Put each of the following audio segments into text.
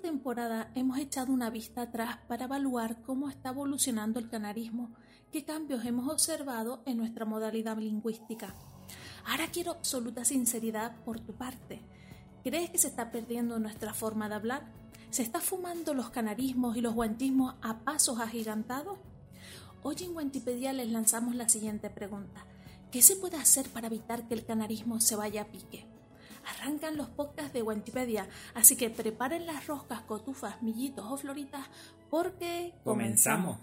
temporada hemos echado una vista atrás para evaluar cómo está evolucionando el canarismo, qué cambios hemos observado en nuestra modalidad lingüística. Ahora quiero absoluta sinceridad por tu parte. ¿Crees que se está perdiendo nuestra forma de hablar? ¿Se está fumando los canarismos y los guantismos a pasos agigantados? Hoy en Wikipedia les lanzamos la siguiente pregunta. ¿Qué se puede hacer para evitar que el canarismo se vaya a pique? Arrancan los podcasts de Wikipedia, así que preparen las roscas, cotufas, millitos o floritas porque comenzamos.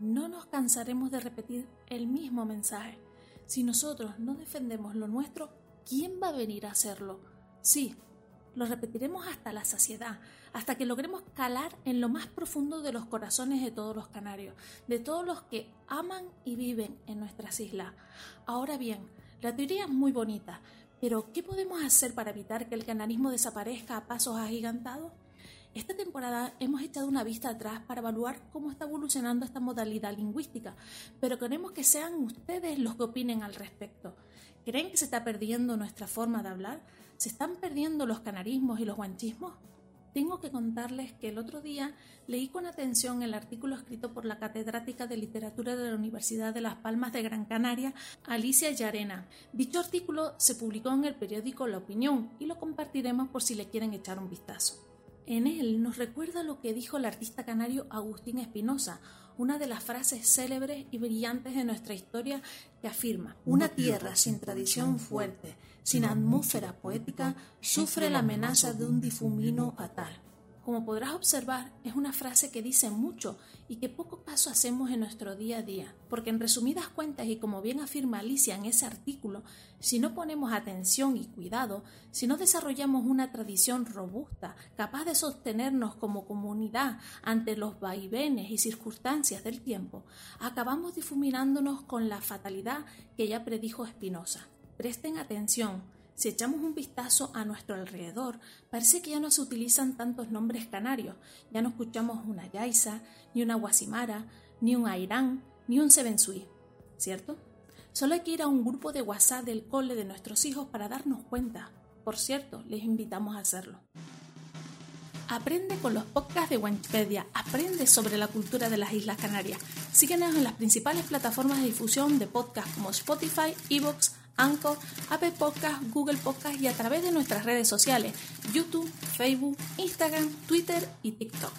No nos cansaremos de repetir el mismo mensaje. Si nosotros no defendemos lo nuestro, ¿quién va a venir a hacerlo? Sí, lo repetiremos hasta la saciedad, hasta que logremos calar en lo más profundo de los corazones de todos los canarios, de todos los que aman y viven en nuestras islas. Ahora bien, la teoría es muy bonita, pero ¿qué podemos hacer para evitar que el canarismo desaparezca a pasos agigantados? Esta temporada hemos echado una vista atrás para evaluar cómo está evolucionando esta modalidad lingüística, pero queremos que sean ustedes los que opinen al respecto. ¿Creen que se está perdiendo nuestra forma de hablar? ¿Se están perdiendo los canarismos y los guanchismos? Tengo que contarles que el otro día leí con atención el artículo escrito por la catedrática de literatura de la Universidad de Las Palmas de Gran Canaria, Alicia Llarena. Dicho artículo se publicó en el periódico La Opinión y lo compartiremos por si le quieren echar un vistazo. En él nos recuerda lo que dijo el artista canario Agustín Espinosa, una de las frases célebres y brillantes de nuestra historia que afirma, una tierra sin tradición fuerte, sin atmósfera poética, sufre la amenaza de un difumino fatal. Como podrás observar, es una frase que dice mucho y que poco caso hacemos en nuestro día a día, porque en resumidas cuentas y como bien afirma Alicia en ese artículo, si no ponemos atención y cuidado, si no desarrollamos una tradición robusta, capaz de sostenernos como comunidad ante los vaivenes y circunstancias del tiempo, acabamos difuminándonos con la fatalidad que ya predijo Spinoza. Presten atención, si echamos un vistazo a nuestro alrededor, parece que ya no se utilizan tantos nombres canarios. Ya no escuchamos una Yaisa, ni una Guasimara, ni un Airán, ni un Sebensui. ¿Cierto? Solo hay que ir a un grupo de WhatsApp del cole de nuestros hijos para darnos cuenta. Por cierto, les invitamos a hacerlo. Aprende con los podcasts de Wikipedia, aprende sobre la cultura de las Islas Canarias. Síguenos en las principales plataformas de difusión de podcasts como Spotify, Evox, Anchor, Apple Podcast, Google Podcast y a través de nuestras redes sociales, YouTube, Facebook, Instagram, Twitter y TikTok.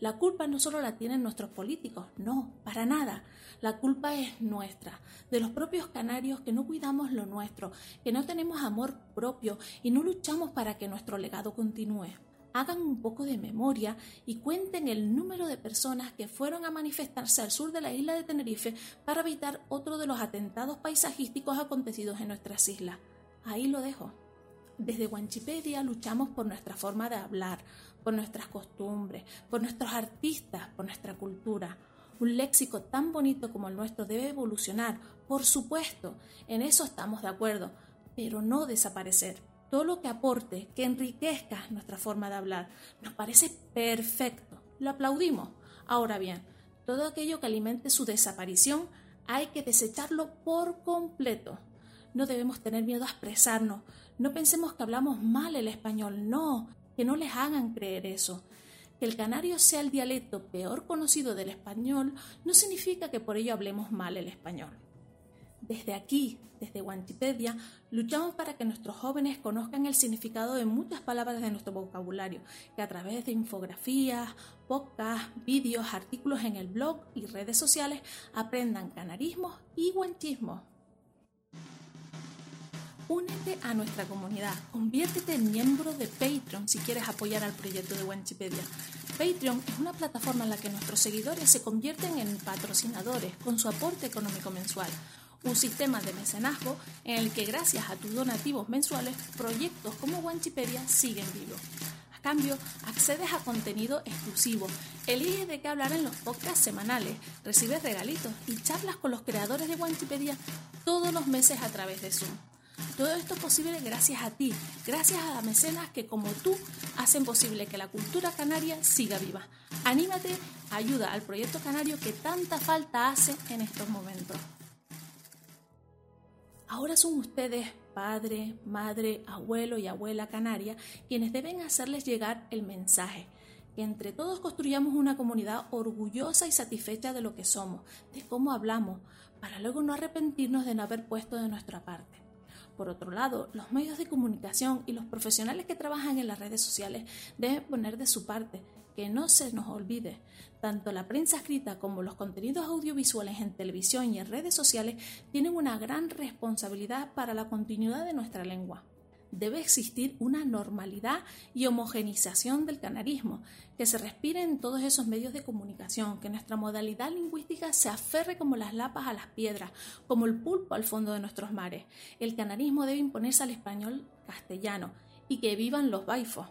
La culpa no solo la tienen nuestros políticos, no, para nada. La culpa es nuestra, de los propios canarios que no cuidamos lo nuestro, que no tenemos amor propio y no luchamos para que nuestro legado continúe hagan un poco de memoria y cuenten el número de personas que fueron a manifestarse al sur de la isla de Tenerife para evitar otro de los atentados paisajísticos acontecidos en nuestras islas. Ahí lo dejo. Desde Wanchipedia luchamos por nuestra forma de hablar, por nuestras costumbres, por nuestros artistas, por nuestra cultura. Un léxico tan bonito como el nuestro debe evolucionar, por supuesto, en eso estamos de acuerdo, pero no desaparecer todo lo que aporte, que enriquezca nuestra forma de hablar. Nos parece perfecto, lo aplaudimos. Ahora bien, todo aquello que alimente su desaparición hay que desecharlo por completo. No debemos tener miedo a expresarnos. No pensemos que hablamos mal el español, no, que no les hagan creer eso. Que el canario sea el dialecto peor conocido del español no significa que por ello hablemos mal el español. Desde aquí, desde Wikipedia, luchamos para que nuestros jóvenes conozcan el significado de muchas palabras de nuestro vocabulario, que a través de infografías, podcasts, vídeos, artículos en el blog y redes sociales aprendan canarismos y guanchismos. Únete a nuestra comunidad, conviértete en miembro de Patreon si quieres apoyar al proyecto de Wikipedia. Patreon es una plataforma en la que nuestros seguidores se convierten en patrocinadores con su aporte económico mensual un sistema de mecenazgo en el que gracias a tus donativos mensuales proyectos como Wanchipedia siguen vivos. A cambio, accedes a contenido exclusivo, eliges de qué hablar en los podcasts semanales, recibes regalitos y charlas con los creadores de Wanchipedia todos los meses a través de Zoom. Todo esto es posible gracias a ti, gracias a las mecenas que como tú hacen posible que la cultura canaria siga viva. Anímate, ayuda al proyecto canario que tanta falta hace en estos momentos. Ahora son ustedes, padre, madre, abuelo y abuela canaria, quienes deben hacerles llegar el mensaje que entre todos construyamos una comunidad orgullosa y satisfecha de lo que somos, de cómo hablamos, para luego no arrepentirnos de no haber puesto de nuestra parte. Por otro lado, los medios de comunicación y los profesionales que trabajan en las redes sociales deben poner de su parte, que no se nos olvide. Tanto la prensa escrita como los contenidos audiovisuales en televisión y en redes sociales tienen una gran responsabilidad para la continuidad de nuestra lengua debe existir una normalidad y homogenización del canarismo, que se respire en todos esos medios de comunicación, que nuestra modalidad lingüística se aferre como las lapas a las piedras, como el pulpo al fondo de nuestros mares. El canarismo debe imponerse al español castellano y que vivan los baifos.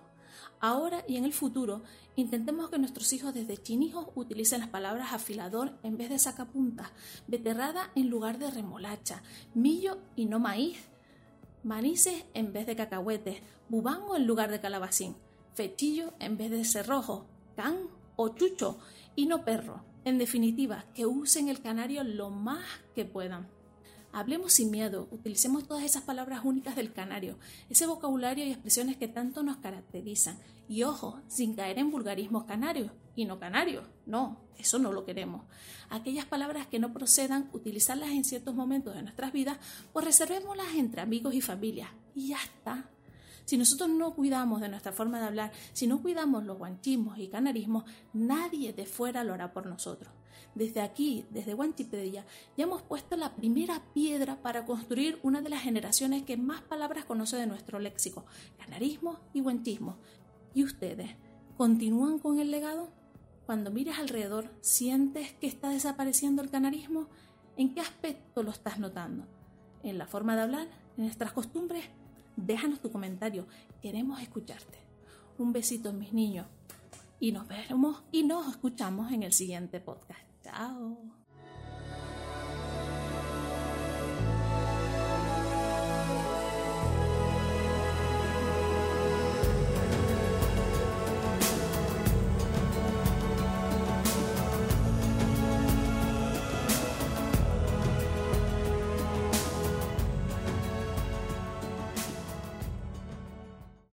Ahora y en el futuro, intentemos que nuestros hijos desde chinijos utilicen las palabras afilador en vez de sacapuntas, beterrada en lugar de remolacha, millo y no maíz, manices en vez de cacahuetes, bubango en lugar de calabacín, fechillo en vez de cerrojo, can o chucho y no perro. En definitiva, que usen el canario lo más que puedan. Hablemos sin miedo, utilicemos todas esas palabras únicas del canario, ese vocabulario y expresiones que tanto nos caracterizan. Y ojo, sin caer en vulgarismos canarios y no canarios. No, eso no lo queremos. Aquellas palabras que no procedan, utilizarlas en ciertos momentos de nuestras vidas, pues reservémoslas entre amigos y familia. Y ya está. Si nosotros no cuidamos de nuestra forma de hablar, si no cuidamos los guanchismos y canarismos, nadie de fuera lo hará por nosotros. Desde aquí, desde Guanchipedia, ya hemos puesto la primera piedra para construir una de las generaciones que más palabras conoce de nuestro léxico, canarismo y guanchismo. ¿Y ustedes? ¿Continúan con el legado? Cuando miras alrededor, ¿sientes que está desapareciendo el canarismo? ¿En qué aspecto lo estás notando? ¿En la forma de hablar? ¿En nuestras costumbres? Déjanos tu comentario, queremos escucharte. Un besito, mis niños, y nos vemos y nos escuchamos en el siguiente podcast. Chao.